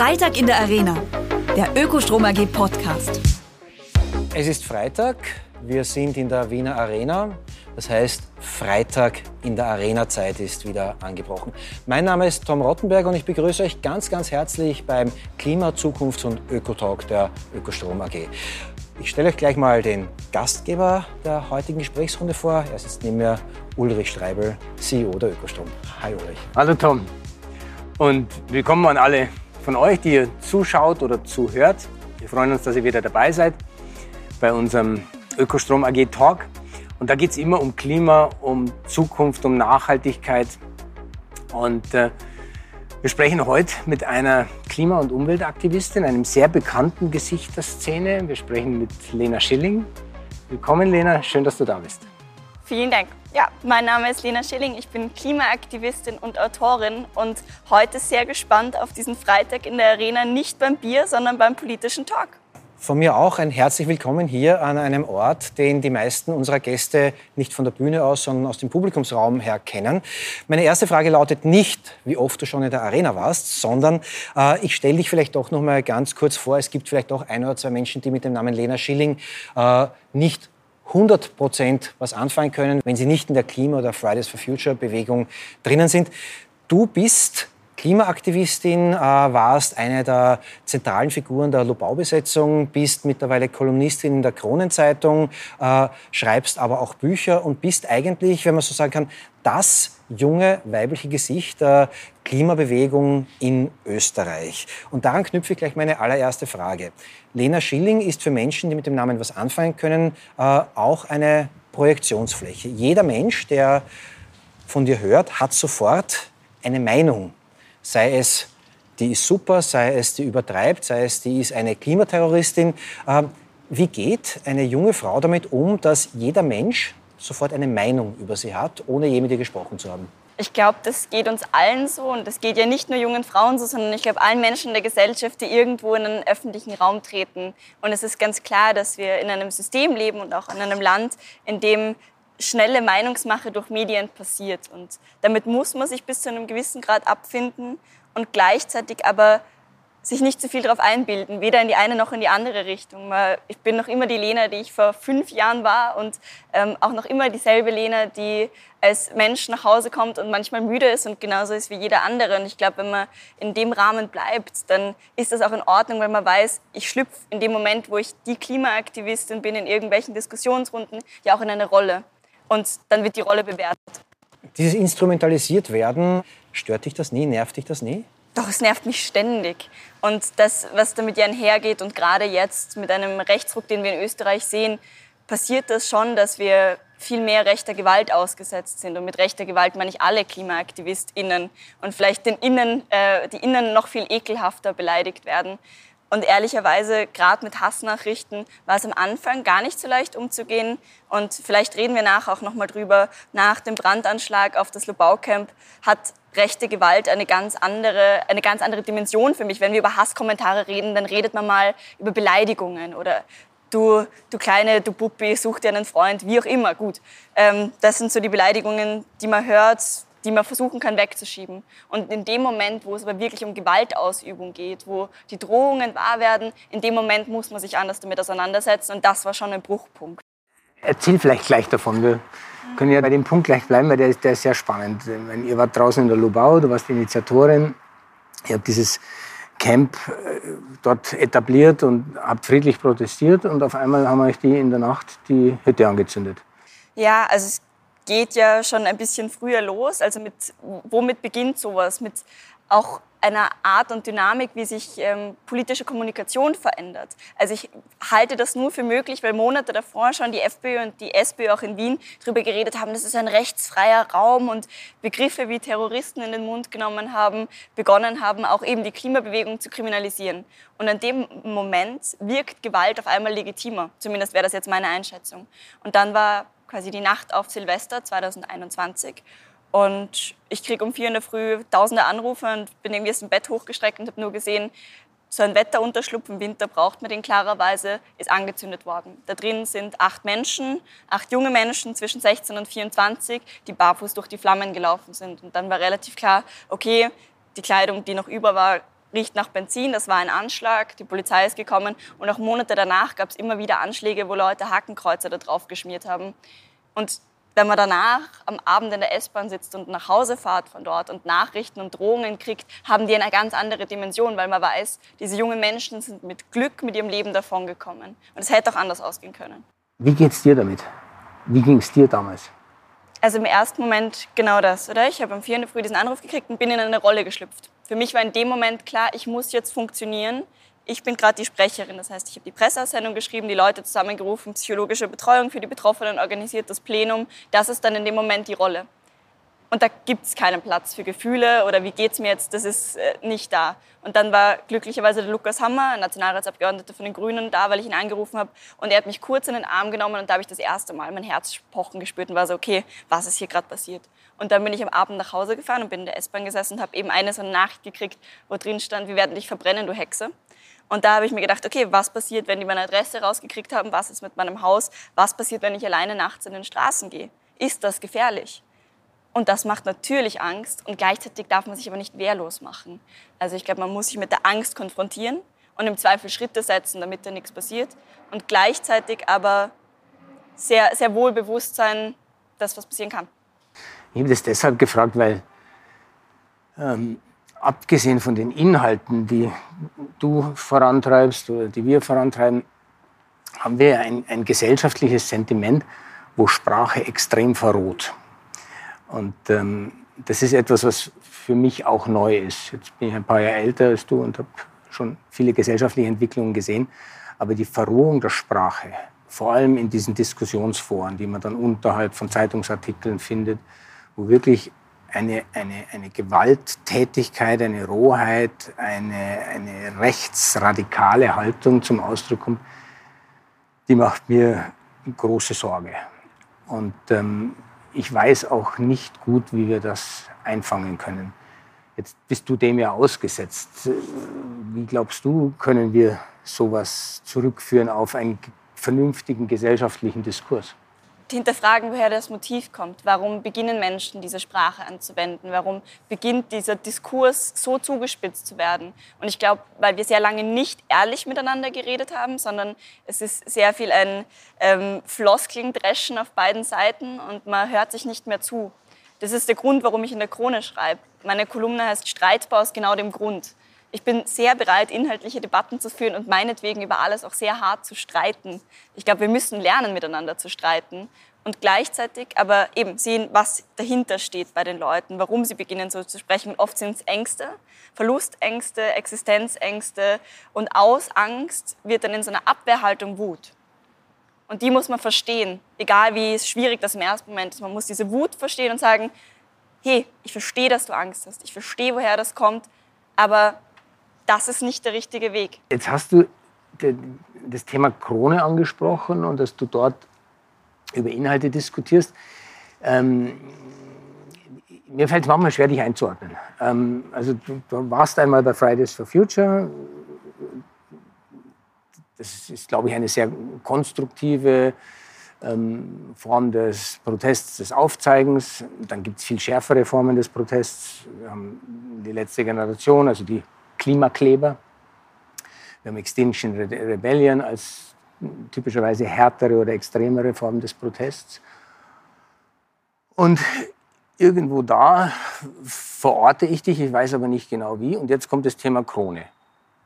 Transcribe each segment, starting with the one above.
Freitag in der Arena, der Ökostrom AG Podcast. Es ist Freitag, wir sind in der Wiener Arena. Das heißt, Freitag in der Arena-Zeit ist wieder angebrochen. Mein Name ist Tom Rottenberg und ich begrüße euch ganz, ganz herzlich beim Klima-, Zukunfts- und Ökotalk der Ökostrom AG. Ich stelle euch gleich mal den Gastgeber der heutigen Gesprächsrunde vor. Er sitzt neben mir Ulrich Streibel, CEO der Ökostrom. Hi Ulrich. Hallo Tom. Und willkommen an alle von euch, die ihr zuschaut oder zuhört. Wir freuen uns, dass ihr wieder dabei seid bei unserem Ökostrom AG Talk. Und da geht es immer um Klima, um Zukunft, um Nachhaltigkeit. Und äh, wir sprechen heute mit einer Klima- und Umweltaktivistin, einem sehr bekannten Gesicht der Szene. Wir sprechen mit Lena Schilling. Willkommen, Lena. Schön, dass du da bist. Vielen Dank. Ja, mein Name ist Lena Schilling. Ich bin Klimaaktivistin und Autorin und heute sehr gespannt auf diesen Freitag in der Arena, nicht beim Bier, sondern beim politischen Talk. Von mir auch ein herzlich willkommen hier an einem Ort, den die meisten unserer Gäste nicht von der Bühne aus, sondern aus dem Publikumsraum her kennen. Meine erste Frage lautet nicht, wie oft du schon in der Arena warst, sondern äh, ich stelle dich vielleicht doch noch mal ganz kurz vor. Es gibt vielleicht auch ein oder zwei Menschen, die mit dem Namen Lena Schilling äh, nicht 100 Prozent was anfangen können, wenn sie nicht in der Klima- oder Fridays for Future Bewegung drinnen sind. Du bist Klimaaktivistin, äh, warst eine der zentralen Figuren der Lobau-Besetzung, bist mittlerweile Kolumnistin in der Kronenzeitung, äh, schreibst aber auch Bücher und bist eigentlich, wenn man so sagen kann, das junge weibliche Gesicht der Klimabewegung in Österreich. Und daran knüpfe ich gleich meine allererste Frage. Lena Schilling ist für Menschen, die mit dem Namen was anfangen können, äh, auch eine Projektionsfläche. Jeder Mensch, der von dir hört, hat sofort eine Meinung sei es, die ist super, sei es, die übertreibt, sei es, die ist eine Klimaterroristin. Ähm, wie geht eine junge Frau damit um, dass jeder Mensch sofort eine Meinung über sie hat, ohne je mit ihr gesprochen zu haben? Ich glaube, das geht uns allen so und das geht ja nicht nur jungen Frauen so, sondern ich glaube allen Menschen in der Gesellschaft, die irgendwo in einen öffentlichen Raum treten. Und es ist ganz klar, dass wir in einem System leben und auch in einem Land, in dem schnelle Meinungsmache durch Medien passiert. Und damit muss man sich bis zu einem gewissen Grad abfinden und gleichzeitig aber sich nicht zu viel darauf einbilden, weder in die eine noch in die andere Richtung. Ich bin noch immer die Lena, die ich vor fünf Jahren war und ähm, auch noch immer dieselbe Lena, die als Mensch nach Hause kommt und manchmal müde ist und genauso ist wie jeder andere. Und ich glaube, wenn man in dem Rahmen bleibt, dann ist das auch in Ordnung, weil man weiß, ich schlüpfe in dem Moment, wo ich die Klimaaktivistin bin, in irgendwelchen Diskussionsrunden, ja auch in eine Rolle und dann wird die Rolle bewertet. Dieses instrumentalisiert werden, stört dich das nie, nervt dich das nie? Doch, es nervt mich ständig. Und das, was damit ja einhergeht und gerade jetzt mit einem Rechtsruck, den wir in Österreich sehen, passiert das schon, dass wir viel mehr rechter Gewalt ausgesetzt sind. Und mit rechter Gewalt meine ich alle KlimaaktivistInnen und vielleicht den Innen, äh, die Innen noch viel ekelhafter beleidigt werden. Und ehrlicherweise, gerade mit Hassnachrichten, war es am Anfang gar nicht so leicht umzugehen. Und vielleicht reden wir nachher auch nochmal drüber. Nach dem Brandanschlag auf das Lobau-Camp hat rechte Gewalt eine ganz andere, eine ganz andere Dimension für mich. Wenn wir über Hasskommentare reden, dann redet man mal über Beleidigungen oder du, du Kleine, du Buppi, such dir einen Freund, wie auch immer. Gut, ähm, das sind so die Beleidigungen, die man hört, die man versuchen kann wegzuschieben. Und in dem Moment, wo es aber wirklich um Gewaltausübung geht, wo die Drohungen wahr werden, in dem Moment muss man sich anders damit auseinandersetzen. Und das war schon ein Bruchpunkt. Erzähl vielleicht gleich davon. Wir können ja bei dem Punkt gleich bleiben, weil der ist, der ist sehr spannend. Meine, ihr wart draußen in der Lubau, du warst die Initiatorin. Ihr habt dieses Camp äh, dort etabliert und habt friedlich protestiert und auf einmal haben euch die in der Nacht die Hütte angezündet. Ja, also es geht ja schon ein bisschen früher los. Also mit, womit beginnt sowas? Mit auch einer Art und Dynamik, wie sich ähm, politische Kommunikation verändert. Also ich halte das nur für möglich, weil Monate davor schon die FPÖ und die SPÖ auch in Wien darüber geredet haben, das ist ein rechtsfreier Raum und Begriffe wie Terroristen in den Mund genommen haben, begonnen haben, auch eben die Klimabewegung zu kriminalisieren. Und in dem Moment wirkt Gewalt auf einmal legitimer. Zumindest wäre das jetzt meine Einschätzung. Und dann war quasi die Nacht auf Silvester 2021. Und ich kriege um vier in der Früh tausende Anrufe und bin irgendwie aus dem Bett hochgestreckt und habe nur gesehen, so ein Wetterunterschlupf im Winter braucht man den klarerweise, ist angezündet worden. Da drin sind acht Menschen, acht junge Menschen zwischen 16 und 24, die barfuß durch die Flammen gelaufen sind. Und dann war relativ klar, okay, die Kleidung, die noch über war, riecht nach Benzin, das war ein Anschlag, die Polizei ist gekommen und auch Monate danach gab es immer wieder Anschläge, wo Leute Hakenkreuze da drauf geschmiert haben. Und wenn man danach am Abend in der S-Bahn sitzt und nach Hause fahrt von dort und Nachrichten und Drohungen kriegt, haben die eine ganz andere Dimension, weil man weiß, diese jungen Menschen sind mit Glück mit ihrem Leben davongekommen. Und es hätte auch anders ausgehen können. Wie geht's dir damit? Wie ging es dir damals? Also im ersten Moment genau das, oder? Ich habe am 4. Früh diesen Anruf gekriegt und bin in eine Rolle geschlüpft. Für mich war in dem Moment klar, ich muss jetzt funktionieren. Ich bin gerade die Sprecherin, das heißt, ich habe die Presseaussendung geschrieben, die Leute zusammengerufen, psychologische Betreuung für die Betroffenen organisiert, das Plenum. Das ist dann in dem Moment die Rolle. Und da gibt es keinen Platz für Gefühle oder wie geht es mir jetzt, das ist äh, nicht da. Und dann war glücklicherweise der Lukas Hammer, Nationalratsabgeordneter von den Grünen, da, weil ich ihn angerufen habe. Und er hat mich kurz in den Arm genommen und da habe ich das erste Mal mein Herz pochen gespürt und war so, okay, was ist hier gerade passiert? Und dann bin ich am Abend nach Hause gefahren und bin in der S-Bahn gesessen und habe eben eine so eine Nachricht gekriegt, wo drin stand, wir werden dich verbrennen, du Hexe. Und da habe ich mir gedacht, okay, was passiert, wenn die meine Adresse rausgekriegt haben? Was ist mit meinem Haus? Was passiert, wenn ich alleine nachts in den Straßen gehe? Ist das gefährlich? Und das macht natürlich Angst und gleichzeitig darf man sich aber nicht wehrlos machen. Also ich glaube, man muss sich mit der Angst konfrontieren und im Zweifel Schritte setzen, damit da nichts passiert und gleichzeitig aber sehr, sehr wohl bewusst sein, dass was passieren kann. Ich habe das deshalb gefragt, weil ähm, abgesehen von den Inhalten, die du vorantreibst oder die wir vorantreiben, haben wir ein, ein gesellschaftliches Sentiment, wo Sprache extrem verroht. Und ähm, das ist etwas, was für mich auch neu ist. Jetzt bin ich ein paar Jahre älter als du und habe schon viele gesellschaftliche Entwicklungen gesehen. Aber die Verrohung der Sprache, vor allem in diesen Diskussionsforen, die man dann unterhalb von Zeitungsartikeln findet, wo wirklich eine, eine, eine Gewalttätigkeit, eine Rohheit, eine, eine rechtsradikale Haltung zum Ausdruck kommt, die macht mir große Sorge. Und ähm, ich weiß auch nicht gut, wie wir das einfangen können. Jetzt bist du dem ja ausgesetzt. Wie glaubst du, können wir sowas zurückführen auf einen vernünftigen gesellschaftlichen Diskurs? Hinterfragen, woher das Motiv kommt. Warum beginnen Menschen, diese Sprache anzuwenden? Warum beginnt dieser Diskurs so zugespitzt zu werden? Und ich glaube, weil wir sehr lange nicht ehrlich miteinander geredet haben, sondern es ist sehr viel ein ähm, Floskeln-Dreschen auf beiden Seiten und man hört sich nicht mehr zu. Das ist der Grund, warum ich in der Krone schreibe. Meine Kolumne heißt Streitbar aus genau dem Grund. Ich bin sehr bereit, inhaltliche Debatten zu führen und meinetwegen über alles auch sehr hart zu streiten. Ich glaube, wir müssen lernen, miteinander zu streiten und gleichzeitig aber eben sehen, was dahinter steht bei den Leuten, warum sie beginnen so zu sprechen. Oft sind es Ängste, Verlustängste, Existenzängste und aus Angst wird dann in so einer Abwehrhaltung Wut. Und die muss man verstehen, egal wie schwierig das im ersten Moment ist. Man muss diese Wut verstehen und sagen, hey, ich verstehe, dass du Angst hast, ich verstehe, woher das kommt, aber das ist nicht der richtige Weg. Jetzt hast du das Thema Krone angesprochen und dass du dort über Inhalte diskutierst. Ähm, mir fällt es manchmal schwer, dich einzuordnen. Ähm, also du, du, warst einmal bei Fridays for Future. Das ist, glaube ich, eine sehr konstruktive ähm, Form des Protests, des Aufzeigens. Dann gibt es viel schärfere Formen des Protests. Wir haben die letzte Generation, also die Klimakleber. Wir haben Extinction Rebellion als typischerweise härtere oder extremere Form des Protests. Und irgendwo da verorte ich dich, ich weiß aber nicht genau wie. Und jetzt kommt das Thema Krone.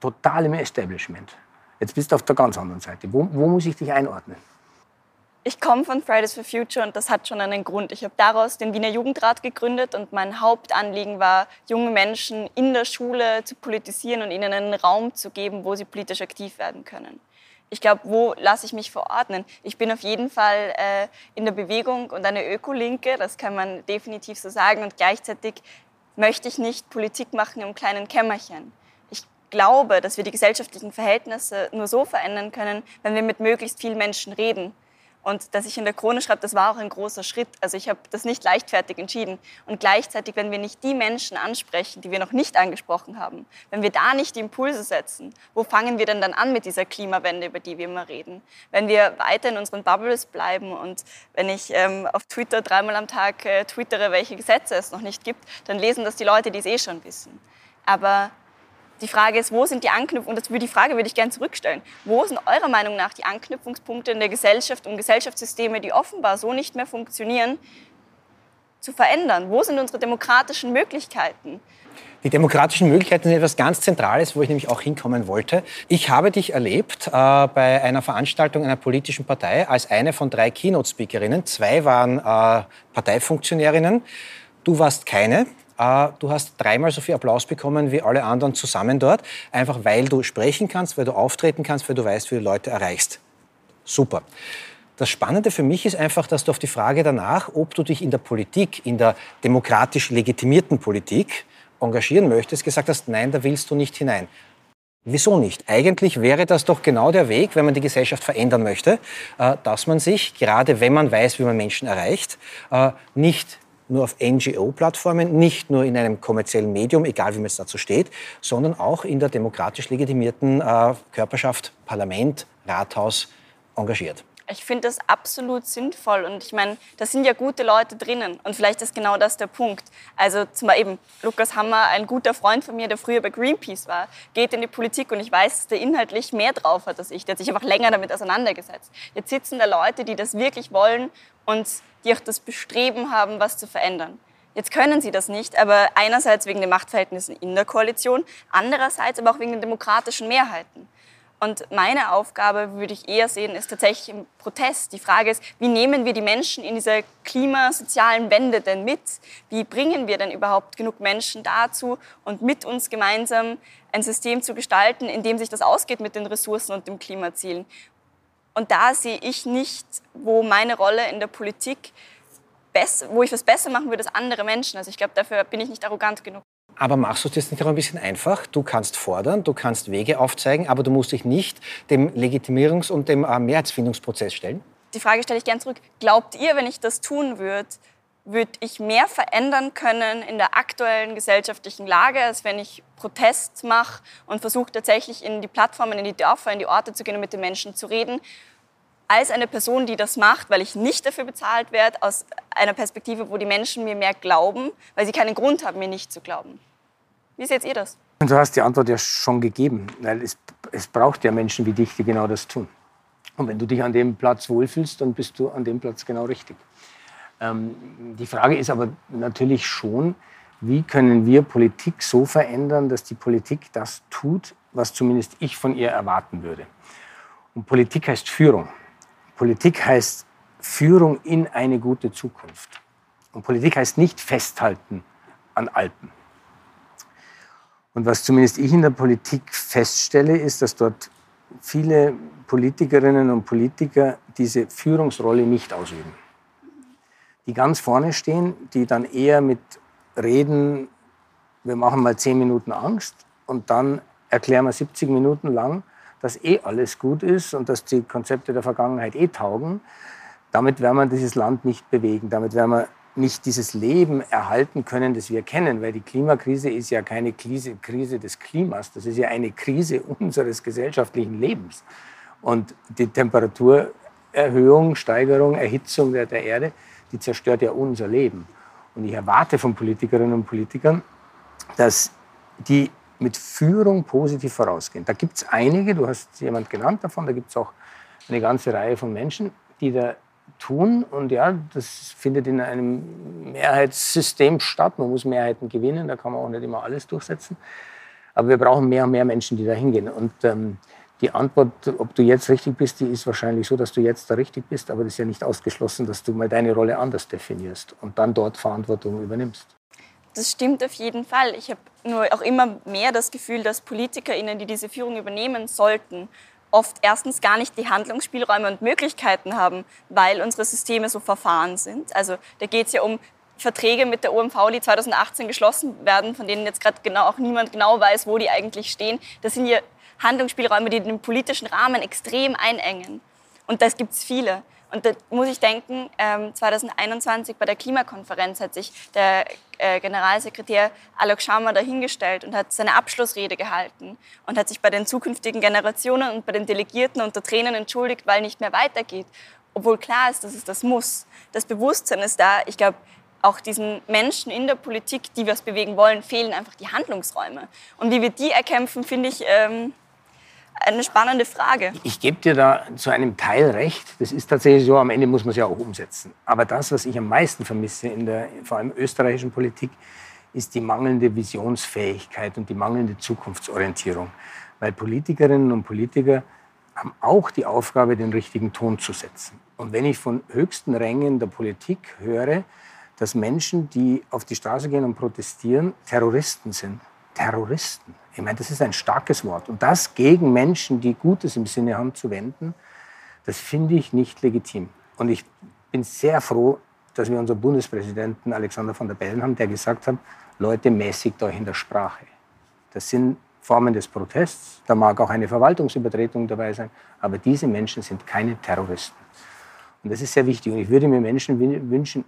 Total im Establishment. Jetzt bist du auf der ganz anderen Seite. Wo, wo muss ich dich einordnen? Ich komme von Fridays for Future und das hat schon einen Grund. Ich habe daraus den Wiener Jugendrat gegründet und mein Hauptanliegen war, junge Menschen in der Schule zu politisieren und ihnen einen Raum zu geben, wo sie politisch aktiv werden können. Ich glaube, wo lasse ich mich verordnen? Ich bin auf jeden Fall äh, in der Bewegung und eine Ökolinke, das kann man definitiv so sagen. Und gleichzeitig möchte ich nicht Politik machen im kleinen Kämmerchen. Ich glaube, dass wir die gesellschaftlichen Verhältnisse nur so verändern können, wenn wir mit möglichst vielen Menschen reden und dass ich in der Krone schreibe, das war auch ein großer Schritt. Also ich habe das nicht leichtfertig entschieden. Und gleichzeitig, wenn wir nicht die Menschen ansprechen, die wir noch nicht angesprochen haben, wenn wir da nicht die Impulse setzen, wo fangen wir denn dann an mit dieser Klimawende, über die wir immer reden? Wenn wir weiter in unseren Bubbles bleiben und wenn ich ähm, auf Twitter dreimal am Tag äh, twittere, welche Gesetze es noch nicht gibt, dann lesen das die Leute, die es eh schon wissen. Aber Die Frage ist, wo sind die Anknüpfungen, und die Frage würde ich gerne zurückstellen, wo sind eurer Meinung nach die Anknüpfungspunkte in der Gesellschaft, um Gesellschaftssysteme, die offenbar so nicht mehr funktionieren, zu verändern? Wo sind unsere demokratischen Möglichkeiten? Die demokratischen Möglichkeiten sind etwas ganz Zentrales, wo ich nämlich auch hinkommen wollte. Ich habe dich erlebt äh, bei einer Veranstaltung einer politischen Partei als eine von drei Keynote-Speakerinnen. Zwei waren äh, Parteifunktionärinnen. Du warst keine. Äh, du hast dreimal so viel Applaus bekommen wie alle anderen zusammen dort, einfach weil du sprechen kannst, weil du auftreten kannst, weil du weißt, wie du Leute erreichst. Super. Das Spannende für mich ist einfach, dass du auf die Frage danach, ob du dich in der Politik, in der demokratisch legitimierten Politik, engagieren möchtest, gesagt hast, nein, da willst du nicht hinein. Wieso nicht? Eigentlich wäre das doch genau der Weg, wenn man die Gesellschaft verändern möchte, äh, dass man sich, gerade wenn man weiß, wie man Menschen erreicht, äh, nicht nur auf NGO-Plattformen, nicht nur in einem kommerziellen Medium, egal wie man es dazu steht, sondern auch in der demokratisch legitimierten äh, Körperschaft, Parlament, Rathaus engagiert. Ich finde das absolut sinnvoll und ich meine, da sind ja gute Leute drinnen und vielleicht ist genau das der Punkt. Also zum Beispiel eben Lukas Hammer, ein guter Freund von mir, der früher bei Greenpeace war, geht in die Politik und ich weiß, dass der inhaltlich mehr drauf hat als ich. Der hat sich einfach länger damit auseinandergesetzt. Jetzt sitzen da Leute, die das wirklich wollen und die auch das Bestreben haben, was zu verändern. Jetzt können sie das nicht, aber einerseits wegen den Machtverhältnissen in der Koalition, andererseits aber auch wegen den demokratischen Mehrheiten. Und meine Aufgabe, würde ich eher sehen, ist tatsächlich im Protest. Die Frage ist, wie nehmen wir die Menschen in dieser klimasozialen Wende denn mit? Wie bringen wir denn überhaupt genug Menschen dazu und mit uns gemeinsam ein System zu gestalten, in dem sich das ausgeht mit den Ressourcen und den Klimazielen? Und da sehe ich nicht, wo meine Rolle in der Politik, wo ich was besser machen würde als andere Menschen. Also ich glaube, dafür bin ich nicht arrogant genug. Aber machst du es nicht auch ein bisschen einfach? Du kannst fordern, du kannst Wege aufzeigen, aber du musst dich nicht dem Legitimierungs- und dem äh, Mehrheitsfindungsprozess stellen? Die Frage stelle ich gerne zurück. Glaubt ihr, wenn ich das tun würde, würde ich mehr verändern können in der aktuellen gesellschaftlichen Lage, als wenn ich Protest mache und versuche tatsächlich in die Plattformen, in die Dörfer, in die Orte zu gehen und mit den Menschen zu reden, als eine Person, die das macht, weil ich nicht dafür bezahlt werde, aus einer Perspektive, wo die Menschen mir mehr glauben, weil sie keinen Grund haben, mir nicht zu glauben. Wie seht ihr das? Du hast die Antwort ja schon gegeben, es, es braucht ja Menschen wie dich, die genau das tun. Und wenn du dich an dem Platz wohlfühlst, dann bist du an dem Platz genau richtig. Ähm, die Frage ist aber natürlich schon, wie können wir Politik so verändern, dass die Politik das tut, was zumindest ich von ihr erwarten würde. Und Politik heißt Führung. Politik heißt Führung in eine gute Zukunft. Und Politik heißt nicht festhalten an Alten. Und was zumindest ich in der Politik feststelle, ist, dass dort viele Politikerinnen und Politiker diese Führungsrolle nicht ausüben. Die ganz vorne stehen, die dann eher mit Reden, wir machen mal zehn Minuten Angst und dann erklären wir 70 Minuten lang, dass eh alles gut ist und dass die Konzepte der Vergangenheit eh taugen, damit werden wir dieses Land nicht bewegen. Damit werden wir nicht dieses Leben erhalten können, das wir kennen, weil die Klimakrise ist ja keine Krise, Krise des Klimas, das ist ja eine Krise unseres gesellschaftlichen Lebens. Und die Temperaturerhöhung, Steigerung, Erhitzung der, der Erde, die zerstört ja unser Leben. Und ich erwarte von Politikerinnen und Politikern, dass die mit Führung positiv vorausgehen. Da gibt es einige, du hast jemand genannt davon, da gibt es auch eine ganze Reihe von Menschen, die da tun. Und ja, das findet in einem Mehrheitssystem statt. Man muss Mehrheiten gewinnen, da kann man auch nicht immer alles durchsetzen. Aber wir brauchen mehr und mehr Menschen, die da hingehen. Und ähm, die Antwort, ob du jetzt richtig bist, die ist wahrscheinlich so, dass du jetzt da richtig bist. Aber das ist ja nicht ausgeschlossen, dass du mal deine Rolle anders definierst und dann dort Verantwortung übernimmst. Das stimmt auf jeden Fall. Ich habe nur auch immer mehr das Gefühl, dass PolitikerInnen, die diese Führung übernehmen sollten, oft erstens gar nicht die Handlungsspielräume und Möglichkeiten haben, weil unsere Systeme so verfahren sind. Also da geht es ja um Verträge mit der OMV, die 2018 geschlossen werden, von denen jetzt gerade genau auch niemand genau weiß, wo die eigentlich stehen. Das sind ja Handlungsspielräume, die den politischen Rahmen extrem einengen. Und das gibt es viele. Und da muss ich denken, 2021 ähm, bei der Klimakonferenz hat sich der äh, Generalsekretär Alok Sharma dahingestellt und hat seine Abschlussrede gehalten und hat sich bei den zukünftigen Generationen und bei den Delegierten unter Tränen entschuldigt, weil nicht mehr weitergeht. Obwohl klar ist, dass es das muss. Das Bewusstsein ist da. Ich glaube, auch diesen Menschen in der Politik, die was bewegen wollen, fehlen einfach die Handlungsräume. Und wie wir die erkämpfen, finde ich ähm, eine spannende Frage. Ich gebe dir da zu einem Teil recht. Das ist tatsächlich so, am Ende muss man es ja auch umsetzen. Aber das, was ich am meisten vermisse in der vor allem österreichischen Politik, ist die mangelnde Visionsfähigkeit und die mangelnde Zukunftsorientierung. Weil Politikerinnen und Politiker haben auch die Aufgabe, den richtigen Ton zu setzen. Und wenn ich von höchsten Rängen der Politik höre, dass Menschen, die auf die Straße gehen und protestieren, Terroristen sind. Terroristen. Ich meine, das ist ein starkes Wort. Und das gegen Menschen, die Gutes im Sinne haben, zu wenden, das finde ich nicht legitim. Und ich bin sehr froh, dass wir unseren Bundespräsidenten Alexander von der Bellen haben, der gesagt hat, Leute, mäßigt euch in der Sprache. Das sind Formen des Protests, da mag auch eine Verwaltungsübertretung dabei sein, aber diese Menschen sind keine Terroristen. Und das ist sehr wichtig. Und ich würde mir Menschen wünschen,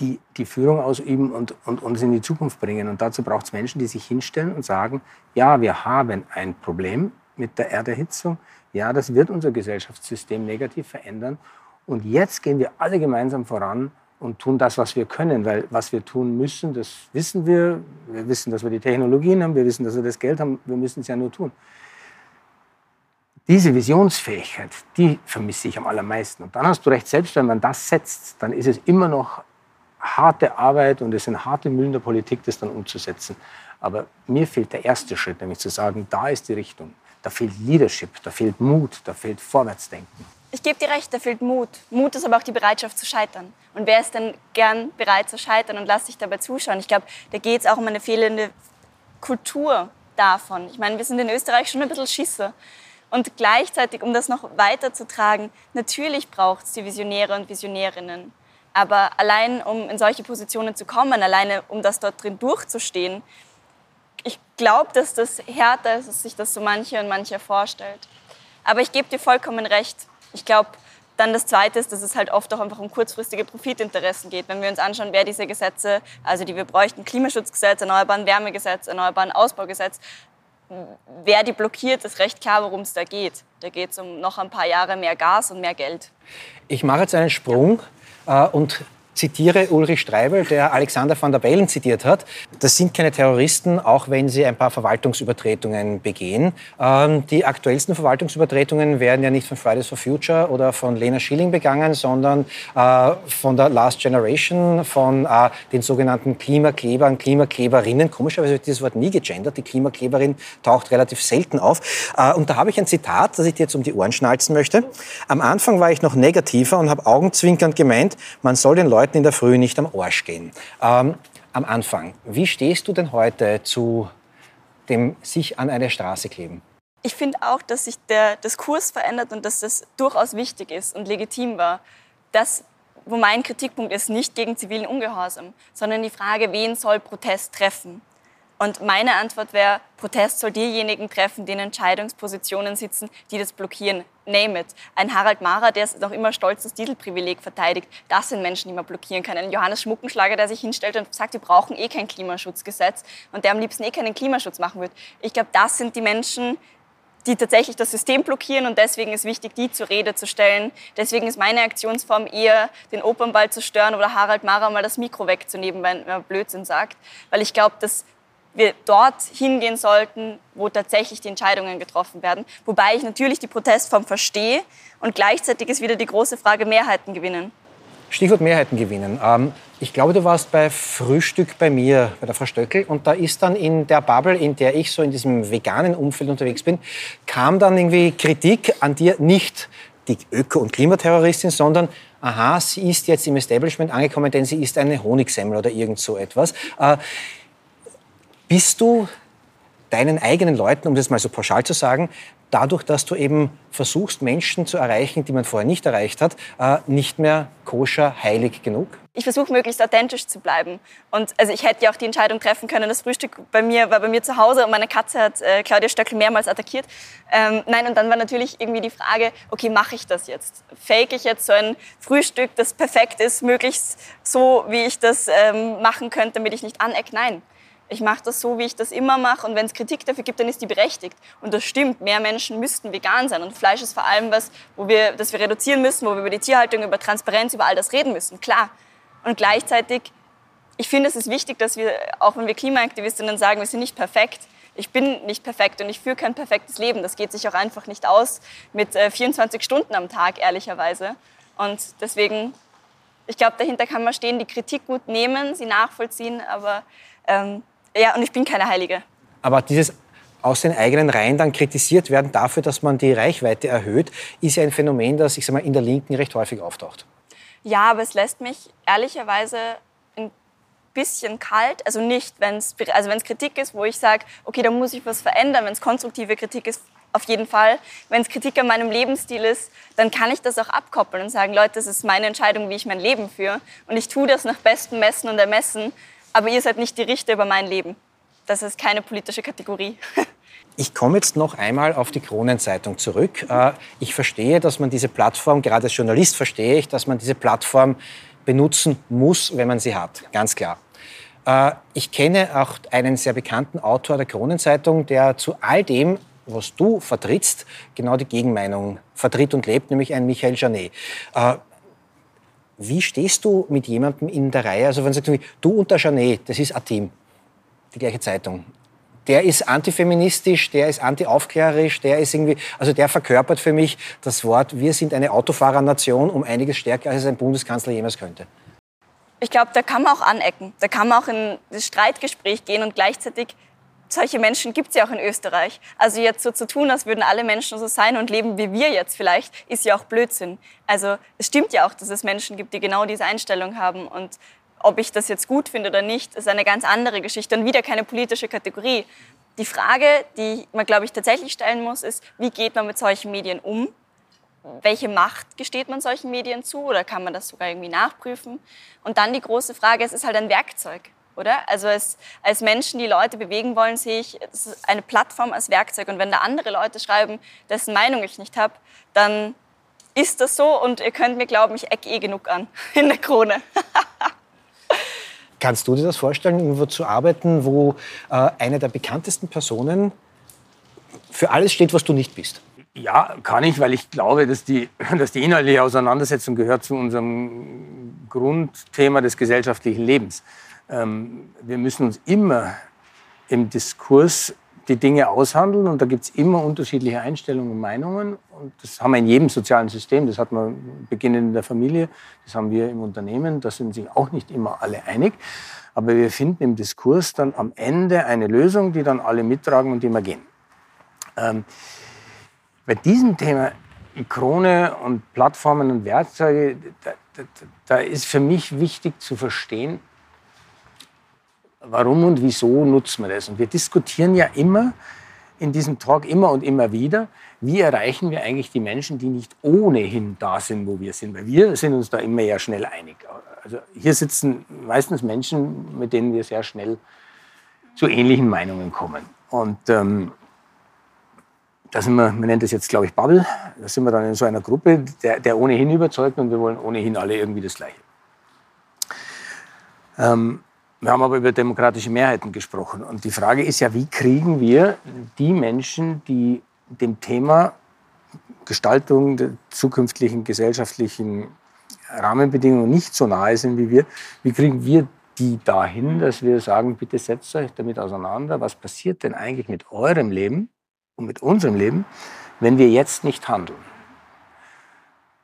die die Führung ausüben und, und uns in die Zukunft bringen. Und dazu braucht es Menschen, die sich hinstellen und sagen, ja, wir haben ein Problem mit der Erderhitzung. Ja, das wird unser Gesellschaftssystem negativ verändern. Und jetzt gehen wir alle gemeinsam voran und tun das, was wir können. Weil was wir tun müssen, das wissen wir. Wir wissen, dass wir die Technologien haben, wir wissen, dass wir das Geld haben, wir müssen es ja nur tun. Diese Visionsfähigkeit, die vermisse ich am allermeisten. Und dann hast du recht, selbst wenn man das setzt, dann ist es immer noch harte Arbeit und es sind harte Mühlen der Politik, das dann umzusetzen. Aber mir fehlt der erste Schritt, nämlich zu sagen, da ist die Richtung. Da fehlt Leadership, da fehlt Mut, da fehlt Vorwärtsdenken. Ich gebe dir recht, da fehlt Mut. Mut ist aber auch die Bereitschaft zu scheitern. Und wer ist denn gern bereit zu scheitern und lässt sich dabei zuschauen? Ich glaube, da geht es auch um eine fehlende Kultur davon. Ich meine, wir sind in Österreich schon ein bisschen Schisser. Und gleichzeitig, um das noch weiterzutragen, natürlich braucht es die Visionäre und Visionärinnen. Aber allein, um in solche Positionen zu kommen, alleine, um das dort drin durchzustehen, ich glaube, dass das härter ist, als sich das so manche und mancher vorstellt. Aber ich gebe dir vollkommen recht. Ich glaube, dann das Zweite ist, dass es halt oft auch einfach um kurzfristige Profitinteressen geht. Wenn wir uns anschauen, wer diese Gesetze, also die wir bräuchten, Klimaschutzgesetz, Erneuerbaren Wärmegesetz, Erneuerbaren Ausbaugesetz, wer die blockiert, ist recht klar, worum es da geht. Da geht es um noch ein paar Jahre mehr Gas und mehr Geld. Ich mache jetzt einen Sprung äh, und zitiere Ulrich Streibel, der Alexander van der Bellen zitiert hat. Das sind keine Terroristen, auch wenn sie ein paar Verwaltungsübertretungen begehen. Ähm, die aktuellsten Verwaltungsübertretungen werden ja nicht von Fridays for Future oder von Lena Schilling begangen, sondern äh, von der Last Generation, von äh, den sogenannten Klimaklebern, Klimakleberinnen. Komischerweise wird dieses Wort nie gegendert. Die Klimakleberin taucht relativ selten auf. Äh, und da habe ich ein Zitat, das ich dir jetzt um die Ohren schnalzen möchte. Am Anfang war ich noch negativer und habe augenzwinkernd gemeint, man soll den Leuten Leuten in der Früh nicht am Arsch gehen. Ähm, am Anfang, wie stehst du denn heute zu dem sich an eine Straße kleben? Ich finde auch, dass sich der Diskurs verändert und dass das durchaus wichtig ist und legitim war. Das, wo mein Kritikpunkt ist, nicht gegen zivilen Ungehorsam, sondern die Frage, wen soll Protest treffen? Und meine Antwort wäre, Protest soll diejenigen treffen, die in Entscheidungspositionen sitzen, die das blockieren. Name it. Ein Harald Mara, der noch immer stolz das Titelprivileg verteidigt, das sind Menschen, die man blockieren kann. Ein Johannes Schmuckenschlager, der sich hinstellt und sagt, wir brauchen eh kein Klimaschutzgesetz und der am liebsten eh keinen Klimaschutz machen wird. Ich glaube, das sind die Menschen, die tatsächlich das System blockieren und deswegen ist wichtig, die zur Rede zu stellen. Deswegen ist meine Aktionsform eher, den Opernball zu stören oder Harald Mara mal das Mikro wegzunehmen, wenn er Blödsinn sagt. Weil ich glaube, dass wir dort hingehen sollten, wo tatsächlich die Entscheidungen getroffen werden. Wobei ich natürlich die Protestform verstehe und gleichzeitig ist wieder die große Frage Mehrheiten gewinnen. Stichwort Mehrheiten gewinnen. Ähm, ich glaube, du warst bei Frühstück bei mir, bei der Frau Stöckel, und da ist dann in der Bubble, in der ich so in diesem veganen Umfeld unterwegs bin, kam dann irgendwie Kritik an dir, nicht die Öko- und Klimaterroristin, sondern aha, sie ist jetzt im Establishment angekommen, denn sie ist eine Honigsemmel oder irgend so etwas. Bist du deinen eigenen Leuten, um das mal so pauschal zu sagen, dadurch, dass du eben versuchst, Menschen zu erreichen, die man vorher nicht erreicht hat, äh, nicht mehr koscher, heilig genug? Ich versuche möglichst authentisch zu bleiben. Und also ich hätte ja auch die Entscheidung treffen können, das Frühstück bei mir war bei mir zu Hause und meine Katze hat äh, Claudia Stöckel mehrmals attackiert. Ähm, nein, und dann war natürlich irgendwie die Frage, okay, mache ich das jetzt? Fake ich jetzt so ein Frühstück, das perfekt ist, möglichst so, wie ich das ähm, machen könnte, damit ich nicht anecke? Nein ich mache das so, wie ich das immer mache und wenn es Kritik dafür gibt, dann ist die berechtigt. Und das stimmt, mehr Menschen müssten vegan sein und Fleisch ist vor allem was, wo wir, das wir reduzieren müssen, wo wir über die Tierhaltung, über Transparenz, über all das reden müssen, klar. Und gleichzeitig ich finde, es ist wichtig, dass wir, auch wenn wir Klimaaktivistinnen sagen, wir sind nicht perfekt, ich bin nicht perfekt und ich führe kein perfektes Leben. Das geht sich auch einfach nicht aus mit äh, 24 Stunden am Tag, ehrlicherweise. Und deswegen, ich glaube, dahinter kann man stehen, die Kritik gut nehmen, sie nachvollziehen, aber ähm, ja, und ich bin keine Heilige. Aber dieses aus den eigenen Reihen dann kritisiert werden dafür, dass man die Reichweite erhöht, ist ja ein Phänomen, das ich sag mal, in der Linken recht häufig auftaucht. Ja, aber es lässt mich ehrlicherweise ein bisschen kalt. Also nicht, wenn es also wenn's Kritik ist, wo ich sage, okay, da muss ich was verändern. Wenn es konstruktive Kritik ist, auf jeden Fall. Wenn es Kritik an meinem Lebensstil ist, dann kann ich das auch abkoppeln und sagen, Leute, das ist meine Entscheidung, wie ich mein Leben führe. Und ich tue das nach bestem Messen und Ermessen. Aber ihr seid nicht die Richter über mein Leben. Das ist keine politische Kategorie. Ich komme jetzt noch einmal auf die Kronenzeitung zurück. Äh, ich verstehe, dass man diese Plattform, gerade als Journalist verstehe ich, dass man diese Plattform benutzen muss, wenn man sie hat. Ganz klar. Äh, ich kenne auch einen sehr bekannten Autor der Kronenzeitung, der zu all dem, was du vertrittst, genau die Gegenmeinung vertritt und lebt, nämlich ein Michael Janet. Wie stehst du mit jemandem in der Reihe? Also wenn du sagst, du und der Janet, das ist ein Team, die gleiche Zeitung der ist antifeministisch, der ist antiaufklärerisch, der ist irgendwie, also der verkörpert für mich das Wort, wir sind eine Autofahrernation um einiges stärker, als es ein Bundeskanzler jemals könnte. Ich glaube, da kann man auch anecken. Da kann man auch in das Streitgespräch gehen und gleichzeitig solche Menschen gibt es ja auch in Österreich. Also jetzt so zu tun, als würden alle Menschen so sein und leben wie wir jetzt vielleicht, ist ja auch Blödsinn. Also es stimmt ja auch, dass es Menschen gibt, die genau diese Einstellung haben. Und ob ich das jetzt gut finde oder nicht, ist eine ganz andere Geschichte und wieder keine politische Kategorie. Die Frage, die man, glaube ich, tatsächlich stellen muss, ist, wie geht man mit solchen Medien um? Welche Macht gesteht man solchen Medien zu oder kann man das sogar irgendwie nachprüfen? Und dann die große Frage, es ist halt ein Werkzeug, oder? Also als, als Menschen, die Leute bewegen wollen, sehe ich eine Plattform als Werkzeug. Und wenn da andere Leute schreiben, dessen Meinung ich nicht habe, dann ist das so und ihr könnt mir glauben, ich eck eh genug an in der Krone. Kannst du dir das vorstellen, irgendwo zu arbeiten, wo äh, eine der bekanntesten Personen für alles steht, was du nicht bist? Ja, kann ich, weil ich glaube, dass die, dass die inhaltliche Auseinandersetzung gehört zu unserem Grundthema des gesellschaftlichen Lebens. Ähm, wir müssen uns immer im Diskurs die Dinge aushandeln und da gibt es immer unterschiedliche Einstellungen und Meinungen und das haben wir in jedem sozialen System, das hat man beginnend in der Familie, das haben wir im Unternehmen, da sind sich auch nicht immer alle einig, aber wir finden im Diskurs dann am Ende eine Lösung, die dann alle mittragen und die wir gehen. Ähm, bei diesem Thema Krone und Plattformen und Werkzeuge, da, da, da ist für mich wichtig zu verstehen, warum und wieso nutzen wir das? Und wir diskutieren ja immer in diesem Talk immer und immer wieder, wie erreichen wir eigentlich die Menschen, die nicht ohnehin da sind, wo wir sind. Weil wir sind uns da immer ja schnell einig. Also hier sitzen meistens Menschen, mit denen wir sehr schnell zu ähnlichen Meinungen kommen. Und ähm, da sind wir, man nennt das jetzt, glaube ich, Bubble, da sind wir dann in so einer Gruppe, der, der ohnehin überzeugt und wir wollen ohnehin alle irgendwie das Gleiche. Ähm, wir haben aber über demokratische Mehrheiten gesprochen. Und die Frage ist ja, wie kriegen wir die Menschen, die dem Thema Gestaltung der zukünftigen gesellschaftlichen Rahmenbedingungen nicht so nahe sind wie wir, wie kriegen wir die dahin, dass wir sagen, bitte setzt euch damit auseinander, was passiert denn eigentlich mit eurem Leben und mit unserem Leben, wenn wir jetzt nicht handeln.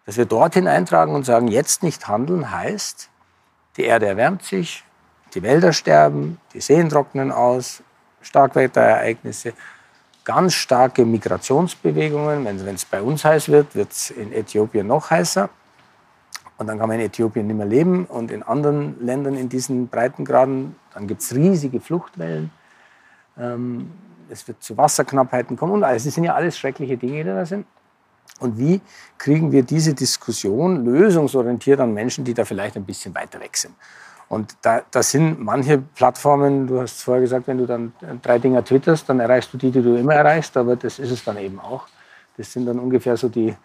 Dass wir dorthin eintragen und sagen, jetzt nicht handeln heißt, die Erde erwärmt sich, die Wälder sterben, die Seen trocknen aus, Starkwetterereignisse, ganz starke Migrationsbewegungen. Wenn es bei uns heiß wird, wird es in Äthiopien noch heißer. Und dann kann man in Äthiopien nicht mehr leben. Und in anderen Ländern in diesen Breitengraden, dann gibt es riesige Fluchtwellen. Ähm, es wird zu Wasserknappheiten kommen. Und alles. Das sind ja alles schreckliche Dinge, die da sind. Und wie kriegen wir diese Diskussion lösungsorientiert an Menschen, die da vielleicht ein bisschen weiter weg sind? Und da, da sind manche Plattformen, du hast vorher gesagt, wenn du dann drei Dinger twitterst, dann erreichst du die, die du immer erreichst, aber das ist es dann eben auch. Das sind dann ungefähr so die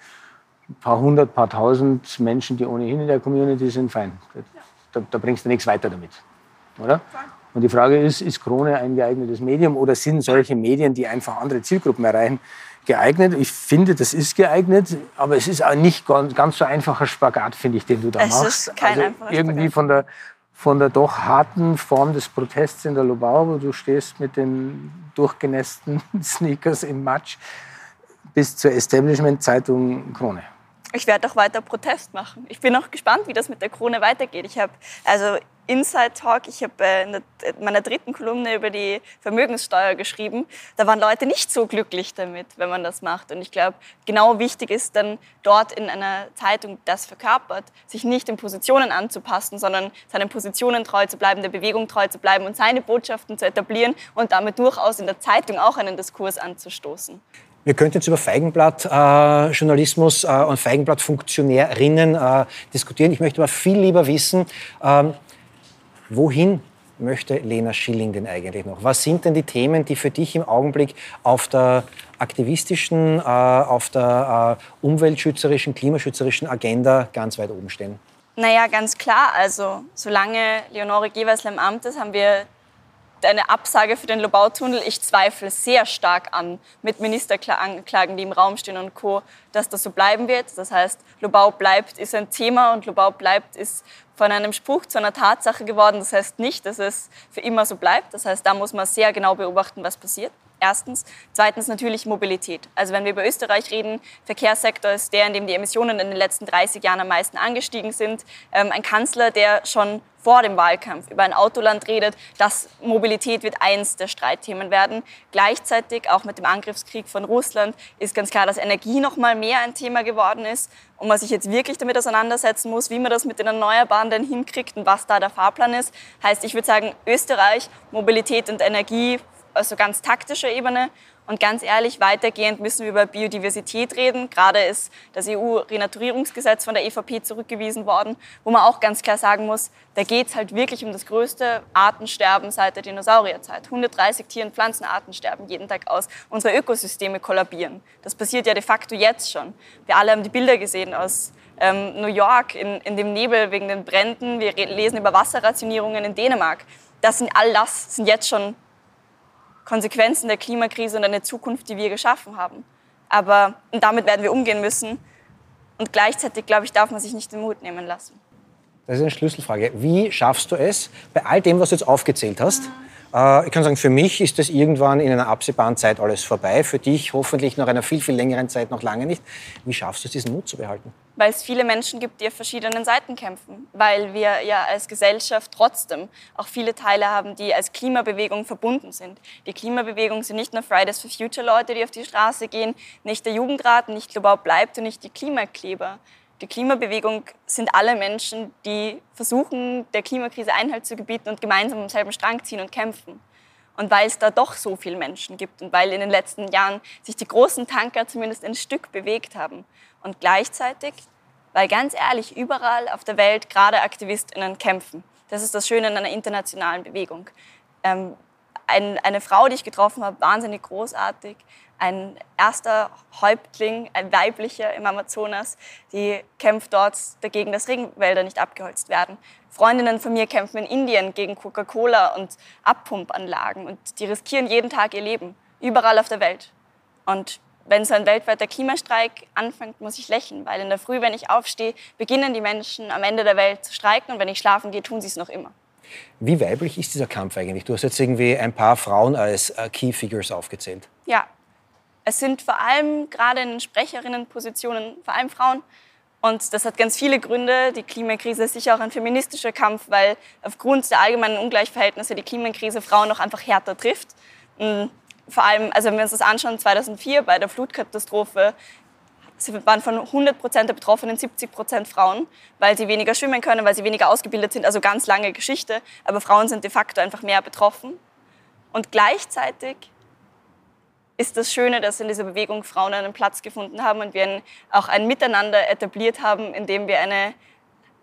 paar hundert, paar tausend Menschen, die ohnehin in der Community sind, fein. Da, da bringst du nichts weiter damit, oder? Und die Frage ist, ist Krone ein geeignetes Medium oder sind solche Medien, die einfach andere Zielgruppen erreichen, geeignet? Ich finde, das ist geeignet, aber es ist auch nicht ganz, ganz so einfacher Spagat, finde ich, den du da es machst. Ist kein also irgendwie von der von der doch harten Form des Protests in der Lobau, wo du stehst mit den durchgenässten Sneakers im Matsch, bis zur Establishment-Zeitung Krone. Ich werde auch weiter Protest machen. Ich bin auch gespannt, wie das mit der Krone weitergeht. Ich habe also Inside Talk, ich habe äh, in meiner dritten Kolumne über die Vermögenssteuer geschrieben. Da waren Leute nicht so glücklich damit, wenn man das macht. Und ich glaube, genau wichtig ist dann dort in einer Zeitung, das verkörpert, sich nicht in Positionen anzupassen, sondern seinen Positionen treu zu bleiben, der Bewegung treu zu bleiben und seine Botschaften zu etablieren und damit durchaus in der Zeitung auch einen Diskurs anzustoßen. Wir könnten jetzt über Feigenblatt-Journalismus äh, äh, und Feigenblatt-Funktionärinnen äh, diskutieren. Ich möchte aber viel lieber wissen, ähm, wohin möchte Lena Schilling denn eigentlich noch? Was sind denn die Themen, die für dich im Augenblick auf der aktivistischen, äh, auf der äh, umweltschützerischen, klimaschützerischen Agenda ganz weit oben stehen? Naja, ganz klar. Also, solange Leonore Gewessler im Amt ist, haben wir eine Absage für den Lobautunnel. Ich zweifle sehr stark an mit Ministerklagen, die im Raum stehen und Co., dass das so bleiben wird. Das heißt, Lobau bleibt ist ein Thema und Lobau bleibt ist von einem Spruch zu einer Tatsache geworden. Das heißt nicht, dass es für immer so bleibt. Das heißt, da muss man sehr genau beobachten, was passiert. Erstens. Zweitens natürlich Mobilität. Also wenn wir über Österreich reden, Verkehrssektor ist der, in dem die Emissionen in den letzten 30 Jahren am meisten angestiegen sind. Ähm, ein Kanzler, der schon vor dem Wahlkampf über ein Autoland redet, dass Mobilität wird eins der Streitthemen werden. Gleichzeitig, auch mit dem Angriffskrieg von Russland, ist ganz klar, dass Energie noch mal mehr ein Thema geworden ist und man sich jetzt wirklich damit auseinandersetzen muss, wie man das mit den Erneuerbaren denn hinkriegt und was da der Fahrplan ist. Heißt, ich würde sagen, Österreich, Mobilität und Energie also ganz taktischer Ebene. Und ganz ehrlich, weitergehend müssen wir über Biodiversität reden. Gerade ist das EU-Renaturierungsgesetz von der EVP zurückgewiesen worden, wo man auch ganz klar sagen muss, da geht es halt wirklich um das größte Artensterben seit der Dinosaurierzeit. 130 Tier- und Pflanzenarten sterben jeden Tag aus. Unsere Ökosysteme kollabieren. Das passiert ja de facto jetzt schon. Wir alle haben die Bilder gesehen aus ähm, New York in, in dem Nebel wegen den Bränden. Wir lesen über Wasserrationierungen in Dänemark. Das sind all das sind jetzt schon Konsequenzen der Klimakrise und eine Zukunft, die wir geschaffen haben. Aber damit werden wir umgehen müssen. Und gleichzeitig, glaube ich, darf man sich nicht den Mut nehmen lassen. Das ist eine Schlüsselfrage. Wie schaffst du es, bei all dem, was du jetzt aufgezählt hast, äh, ich kann sagen, für mich ist das irgendwann in einer absehbaren Zeit alles vorbei. Für dich hoffentlich nach einer viel, viel längeren Zeit noch lange nicht. Wie schaffst du es, diesen Mut zu behalten? Weil es viele Menschen gibt, die auf verschiedenen Seiten kämpfen. Weil wir ja als Gesellschaft trotzdem auch viele Teile haben, die als Klimabewegung verbunden sind. Die Klimabewegung sind nicht nur Fridays for Future Leute, die auf die Straße gehen, nicht der Jugendrat, nicht Global bleibt und nicht die Klimakleber. Die Klimabewegung sind alle Menschen, die versuchen, der Klimakrise Einhalt zu gebieten und gemeinsam am selben Strang ziehen und kämpfen. Und weil es da doch so viele Menschen gibt und weil in den letzten Jahren sich die großen Tanker zumindest ein Stück bewegt haben. Und gleichzeitig, weil ganz ehrlich überall auf der Welt gerade AktivistInnen kämpfen. Das ist das Schöne an einer internationalen Bewegung. Ähm, ein, eine Frau, die ich getroffen habe, wahnsinnig großartig, ein erster Häuptling, ein weiblicher im Amazonas, die kämpft dort dagegen, dass Regenwälder nicht abgeholzt werden. Freundinnen von mir kämpfen in Indien gegen Coca-Cola und Abpumpanlagen und die riskieren jeden Tag ihr Leben, überall auf der Welt. Und wenn so ein weltweiter Klimastreik anfängt, muss ich lächeln, weil in der Früh, wenn ich aufstehe, beginnen die Menschen am Ende der Welt zu streiken und wenn ich schlafen gehe, tun sie es noch immer. Wie weiblich ist dieser Kampf eigentlich? Du hast jetzt irgendwie ein paar Frauen als äh, Key Figures aufgezählt. Ja, es sind vor allem gerade in Sprecherinnenpositionen vor allem Frauen. Und das hat ganz viele Gründe. Die Klimakrise ist sicher auch ein feministischer Kampf, weil aufgrund der allgemeinen Ungleichverhältnisse die Klimakrise Frauen noch einfach härter trifft. Mm, vor allem, also wenn wir uns das anschauen, 2004 bei der Flutkatastrophe waren von 100 Prozent der Betroffenen 70 Prozent Frauen, weil sie weniger schwimmen können, weil sie weniger ausgebildet sind. Also ganz lange Geschichte. Aber Frauen sind de facto einfach mehr betroffen. Und gleichzeitig ist das Schöne, dass in dieser Bewegung Frauen einen Platz gefunden haben und wir auch ein Miteinander etabliert haben, in dem wir eine,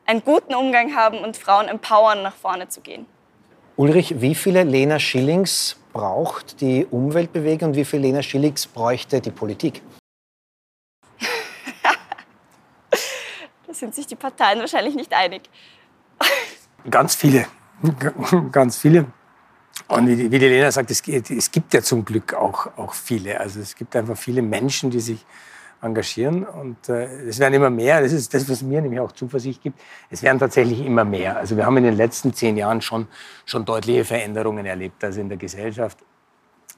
einen guten Umgang haben und Frauen empowern, nach vorne zu gehen. Ulrich, wie viele Lena Schillings braucht die Umweltbewegung und wie viele Lena Schillings bräuchte die Politik? da sind sich die Parteien wahrscheinlich nicht einig. Ganz viele. Ganz viele. Und wie, wie die Lena sagt, es, es, gibt ja zum Glück auch, auch viele. Also es gibt einfach viele Menschen, die sich engagieren. Und äh, es werden immer mehr, das ist das, was mir nämlich auch Zuversicht gibt, es werden tatsächlich immer mehr. Also wir haben in den letzten zehn Jahren schon, schon deutliche Veränderungen erlebt, also in der Gesellschaft,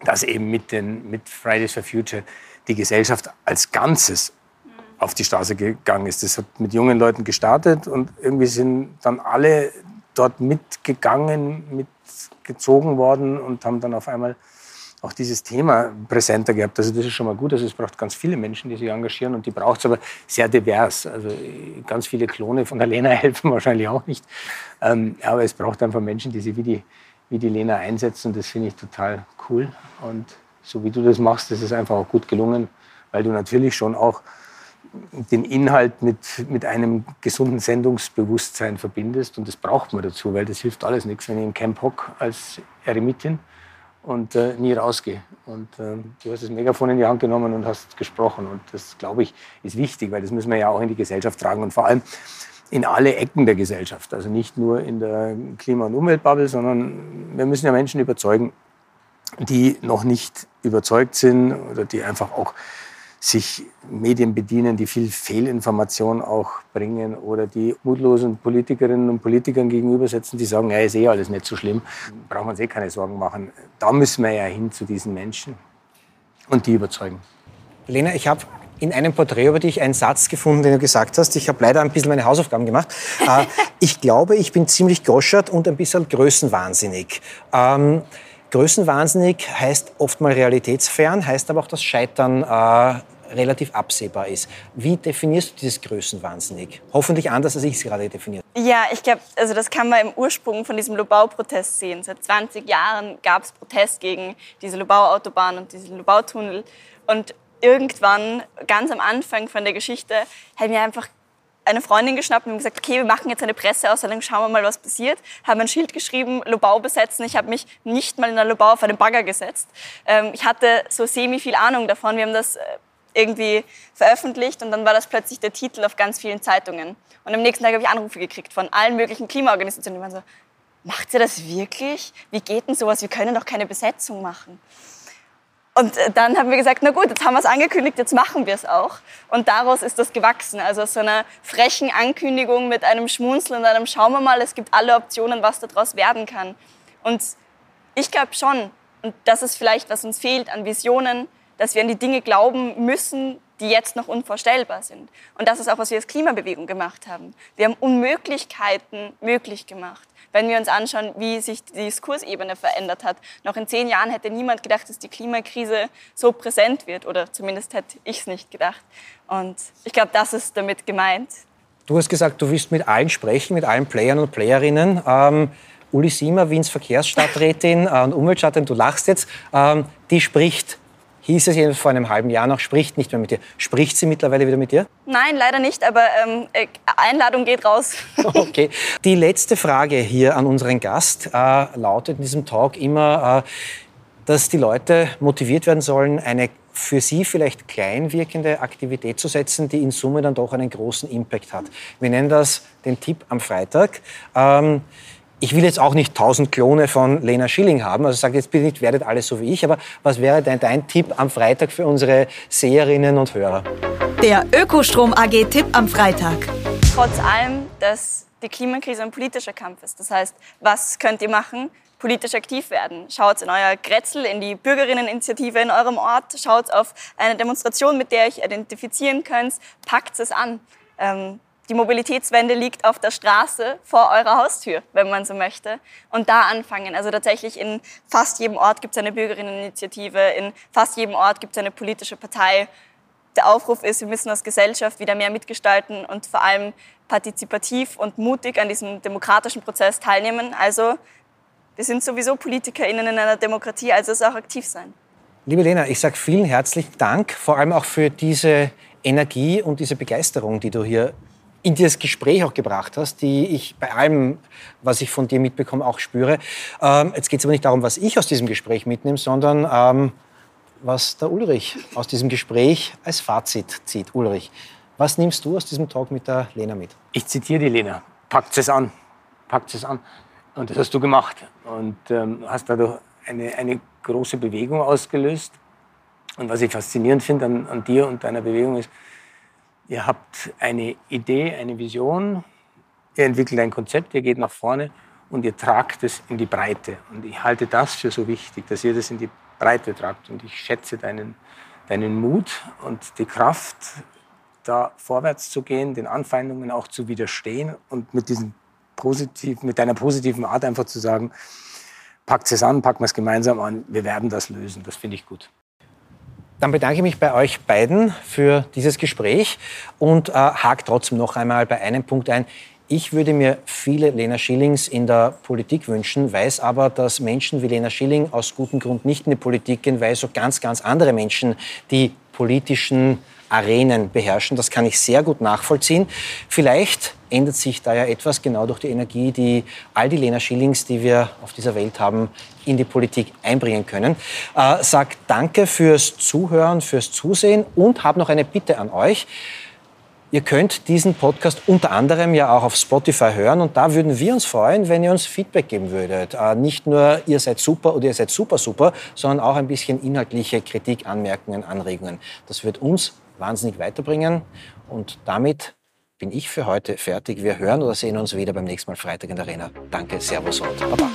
dass eben mit, den, mit Fridays for Future die Gesellschaft als Ganzes auf die Straße gegangen ist. Das hat mit jungen Leuten gestartet und irgendwie sind dann alle dort mitgegangen, mitgezogen worden und haben dann auf einmal auch dieses Thema präsenter gehabt. Also das ist schon mal gut. Also es braucht ganz viele Menschen, die sich engagieren und die braucht es aber sehr divers. Also ganz viele Klone von der Lena helfen wahrscheinlich auch nicht. Ähm, aber es braucht einfach Menschen, die sich wie die, wie die Lena einsetzen und das finde ich total cool. Und so wie du das machst, das ist einfach auch gut gelungen, weil du natürlich schon auch den Inhalt mit, mit einem gesunden Sendungsbewusstsein verbindest. Und das braucht man dazu, weil das hilft alles nichts, wenn ich im Camp hock als Eremitin und äh, nie rausgehe. Und äh, du hast das Megafon in die Hand genommen und hast gesprochen. Und das, glaube ich, ist wichtig, weil das müssen wir ja auch in die Gesellschaft tragen und vor allem in alle Ecken der Gesellschaft. Also nicht nur in der Klima- und Umweltbubble, sondern wir müssen ja Menschen überzeugen, die noch nicht überzeugt sind oder die einfach auch sich Medien bedienen, die viel Fehlinformation auch bringen oder die mutlosen Politikerinnen und Politikern gegenübersetzen, die sagen, ja, ist eh alles nicht so schlimm, brauchen wir uns eh keine Sorgen machen. Da müssen wir ja hin zu diesen Menschen und die überzeugen. Lena, ich habe in einem Porträt über dich einen Satz gefunden, den du gesagt hast. Ich habe leider ein bisschen meine Hausaufgaben gemacht. Äh, ich glaube, ich bin ziemlich goschert und ein bisschen größenwahnsinnig. Ähm, größenwahnsinnig heißt oft mal realitätsfern, heißt aber auch, dass Scheitern äh, relativ absehbar ist. Wie definierst du dieses Größenwahnsinnig? Hoffentlich anders, als ich es gerade definiert. Ja, ich glaube, also das kann man im Ursprung von diesem Lobau-Protest sehen. Seit 20 Jahren gab es Protest gegen diese Lobau-Autobahn und diesen Lobau-Tunnel. Und irgendwann, ganz am Anfang von der Geschichte, haben wir einfach eine Freundin geschnappt und gesagt, okay, wir machen jetzt eine Presseausstellung, schauen wir mal, was passiert. Haben ein Schild geschrieben, Lobau besetzen. Ich habe mich nicht mal in der Lobau auf einen Bagger gesetzt. Ähm, ich hatte so semi viel Ahnung davon. Wir haben das äh, irgendwie veröffentlicht und dann war das plötzlich der Titel auf ganz vielen Zeitungen. Und am nächsten Tag habe ich Anrufe gekriegt von allen möglichen Klimaorganisationen. Die waren so, macht ihr das wirklich? Wie geht denn sowas? Wir können doch keine Besetzung machen. Und äh, dann haben wir gesagt, na gut, jetzt haben wir es angekündigt, jetzt machen wir es auch. Und daraus ist das gewachsen. Also aus so einer frechen Ankündigung mit einem Schmunzeln und einem Schauen wir mal, es gibt alle Optionen, was daraus werden kann. Und ich glaube schon, und das ist vielleicht, was uns fehlt an Visionen, dass wir an die Dinge glauben müssen, die jetzt noch unvorstellbar sind. Und das ist auch, was wir als Klimabewegung gemacht haben. Wir haben Unmöglichkeiten möglich gemacht. Wenn wir uns anschauen, wie sich die Diskursebene verändert hat. Noch in zehn Jahren hätte niemand gedacht, dass die Klimakrise so präsent wird. Oder zumindest hätte ich es nicht gedacht. Und ich glaube, das ist damit gemeint. Du hast gesagt, du willst mit allen sprechen, mit allen Playern und Playerinnen. Ähm, Uli Siemer, Wiens Verkehrsstadträtin äh, und Umweltstadträtin, du lachst jetzt, ähm, die spricht hieß es jedenfalls vor einem halben Jahr noch, spricht nicht mehr mit dir. Spricht sie mittlerweile wieder mit dir? Nein, leider nicht, aber ähm, äh, Einladung geht raus. okay. Die letzte Frage hier an unseren Gast äh, lautet in diesem Talk immer, äh, dass die Leute motiviert werden sollen, eine für sie vielleicht klein wirkende Aktivität zu setzen, die in Summe dann doch einen großen Impact hat. Wir nennen das den Tipp am Freitag. Ähm, ich will jetzt auch nicht tausend Klone von Lena Schilling haben, also sage jetzt bitte nicht, werdet alle so wie ich, aber was wäre dein, dein Tipp am Freitag für unsere Seherinnen und Hörer? Der Ökostrom AG Tipp am Freitag. Trotz allem, dass die Klimakrise ein politischer Kampf ist. Das heißt, was könnt ihr machen? Politisch aktiv werden. Schaut in euer Grätzl, in die Bürgerinneninitiative in eurem Ort, schaut auf eine Demonstration, mit der ihr euch identifizieren könnt, packt es an. Ähm, die Mobilitätswende liegt auf der Straße vor eurer Haustür, wenn man so möchte. Und da anfangen. Also tatsächlich in fast jedem Ort gibt es eine Bürgerinneninitiative, in fast jedem Ort gibt es eine politische Partei. Der Aufruf ist, wir müssen als Gesellschaft wieder mehr mitgestalten und vor allem partizipativ und mutig an diesem demokratischen Prozess teilnehmen. Also wir sind sowieso PolitikerInnen in einer Demokratie, also es auch aktiv sein. Liebe Lena, ich sage vielen herzlichen Dank, vor allem auch für diese Energie und diese Begeisterung, die du hier in dieses Gespräch auch gebracht hast, die ich bei allem, was ich von dir mitbekomme, auch spüre. Ähm, jetzt geht es aber nicht darum, was ich aus diesem Gespräch mitnehme, sondern ähm, was der Ulrich aus diesem Gespräch als Fazit zieht. Ulrich, was nimmst du aus diesem Talk mit der Lena mit? Ich zitiere die Lena. Packt es an. Packt es an. Und das hast du gemacht. Und ähm, hast dadurch eine, eine große Bewegung ausgelöst. Und was ich faszinierend finde an, an dir und deiner Bewegung ist, ihr habt eine Idee, eine Vision, ihr entwickelt ein Konzept, ihr geht nach vorne und ihr tragt es in die Breite. Und ich halte das für so wichtig, dass ihr das in die Breite tragt. Und ich schätze deinen, deinen Mut und die Kraft, da vorwärts zu gehen, den Anfeindungen auch zu widerstehen und mit, diesem positiv, mit deiner positiven Art einfach zu sagen, packt es an, packen wir es gemeinsam an, wir werden das lösen. Das finde ich gut. Dann bedanke ich mich bei euch beiden für dieses Gespräch und äh, hake trotzdem noch einmal bei einem Punkt ein. Ich würde mir viele Lena Schillings in der Politik wünschen, weiß aber, dass Menschen wie Lena Schilling aus gutem Grund nicht in die Politik gehen, weil so ganz, ganz andere Menschen die politischen Arenen beherrschen. Das kann ich sehr gut nachvollziehen. Vielleicht ändert sich da ja etwas genau durch die Energie, die all die Lena Schillings, die wir auf dieser Welt haben, in die Politik einbringen können. Äh, sag danke fürs Zuhören, fürs Zusehen und habe noch eine Bitte an euch. Ihr könnt diesen Podcast unter anderem ja auch auf Spotify hören und da würden wir uns freuen, wenn ihr uns Feedback geben würdet. Äh, nicht nur ihr seid super oder ihr seid super super, sondern auch ein bisschen inhaltliche Kritik, Anmerkungen, Anregungen. Das wird uns wahnsinnig weiterbringen und damit bin ich für heute fertig. Wir hören oder sehen uns wieder beim nächsten Mal Freitag in der Arena. Danke, Servus und Baba.